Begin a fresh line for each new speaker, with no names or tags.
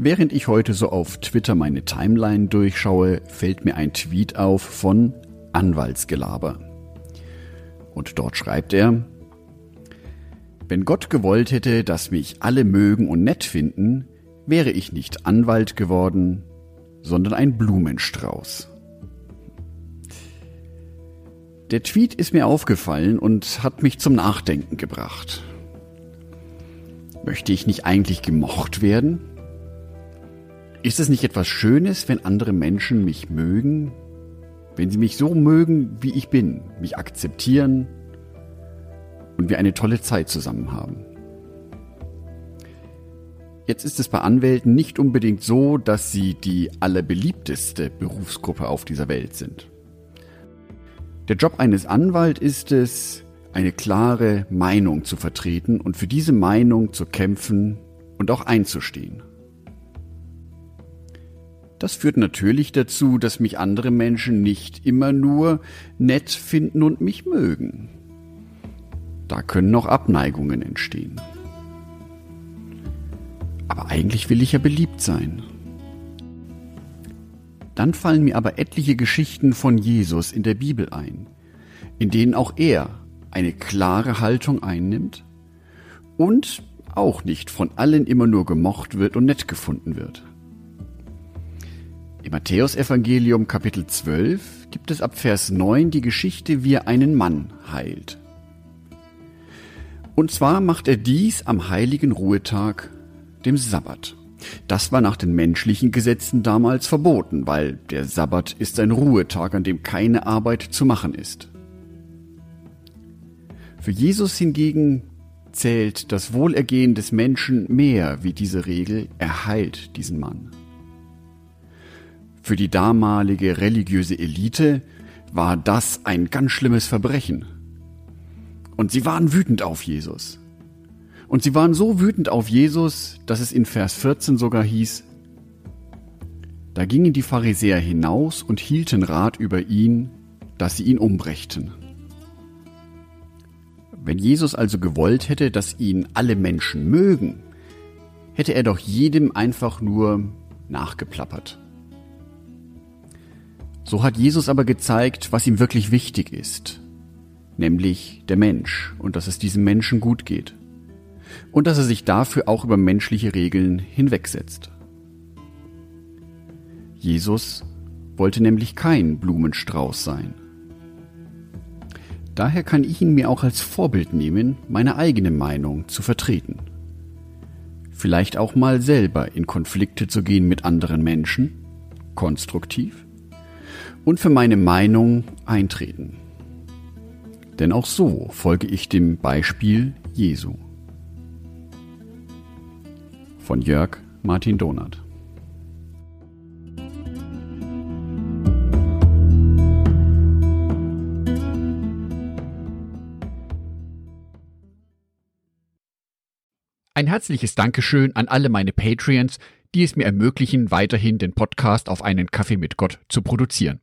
während ich heute so auf Twitter meine Timeline durchschaue, fällt mir ein Tweet auf von Anwaltsgelaber. Und dort schreibt er, wenn Gott gewollt hätte, dass mich alle mögen und nett finden, wäre ich nicht Anwalt geworden, sondern ein Blumenstrauß. Der Tweet ist mir aufgefallen und hat mich zum Nachdenken gebracht. Möchte ich nicht eigentlich gemocht werden? Ist es nicht etwas Schönes, wenn andere Menschen mich mögen? Wenn sie mich so mögen, wie ich bin, mich akzeptieren und wir eine tolle Zeit zusammen haben? Jetzt ist es bei Anwälten nicht unbedingt so, dass sie die allerbeliebteste Berufsgruppe auf dieser Welt sind. Der Job eines Anwalts ist es, eine klare Meinung zu vertreten und für diese Meinung zu kämpfen und auch einzustehen. Das führt natürlich dazu, dass mich andere Menschen nicht immer nur nett finden und mich mögen. Da können auch Abneigungen entstehen. Aber eigentlich will ich ja beliebt sein. Dann fallen mir aber etliche Geschichten von Jesus in der Bibel ein, in denen auch er eine klare Haltung einnimmt und auch nicht von allen immer nur gemocht wird und nett gefunden wird. Im Matthäusevangelium Kapitel 12 gibt es ab Vers 9 die Geschichte, wie er einen Mann heilt. Und zwar macht er dies am heiligen Ruhetag dem Sabbat. Das war nach den menschlichen Gesetzen damals verboten, weil der Sabbat ist ein Ruhetag, an dem keine Arbeit zu machen ist. Für Jesus hingegen zählt das Wohlergehen des Menschen mehr wie diese Regel, er heilt diesen Mann. Für die damalige religiöse Elite war das ein ganz schlimmes Verbrechen. Und sie waren wütend auf Jesus. Und sie waren so wütend auf Jesus, dass es in Vers 14 sogar hieß, da gingen die Pharisäer hinaus und hielten Rat über ihn, dass sie ihn umbrächten. Wenn Jesus also gewollt hätte, dass ihn alle Menschen mögen, hätte er doch jedem einfach nur nachgeplappert. So hat Jesus aber gezeigt, was ihm wirklich wichtig ist, nämlich der Mensch und dass es diesem Menschen gut geht und dass er sich dafür auch über menschliche Regeln hinwegsetzt. Jesus wollte nämlich kein Blumenstrauß sein. Daher kann ich ihn mir auch als Vorbild nehmen, meine eigene Meinung zu vertreten. Vielleicht auch mal selber in Konflikte zu gehen mit anderen Menschen, konstruktiv, und für meine Meinung eintreten. Denn auch so folge ich dem Beispiel Jesu von Jörg Martin Donath.
Ein herzliches Dankeschön an alle meine Patreons, die es mir ermöglichen, weiterhin den Podcast auf einen Kaffee mit Gott zu produzieren.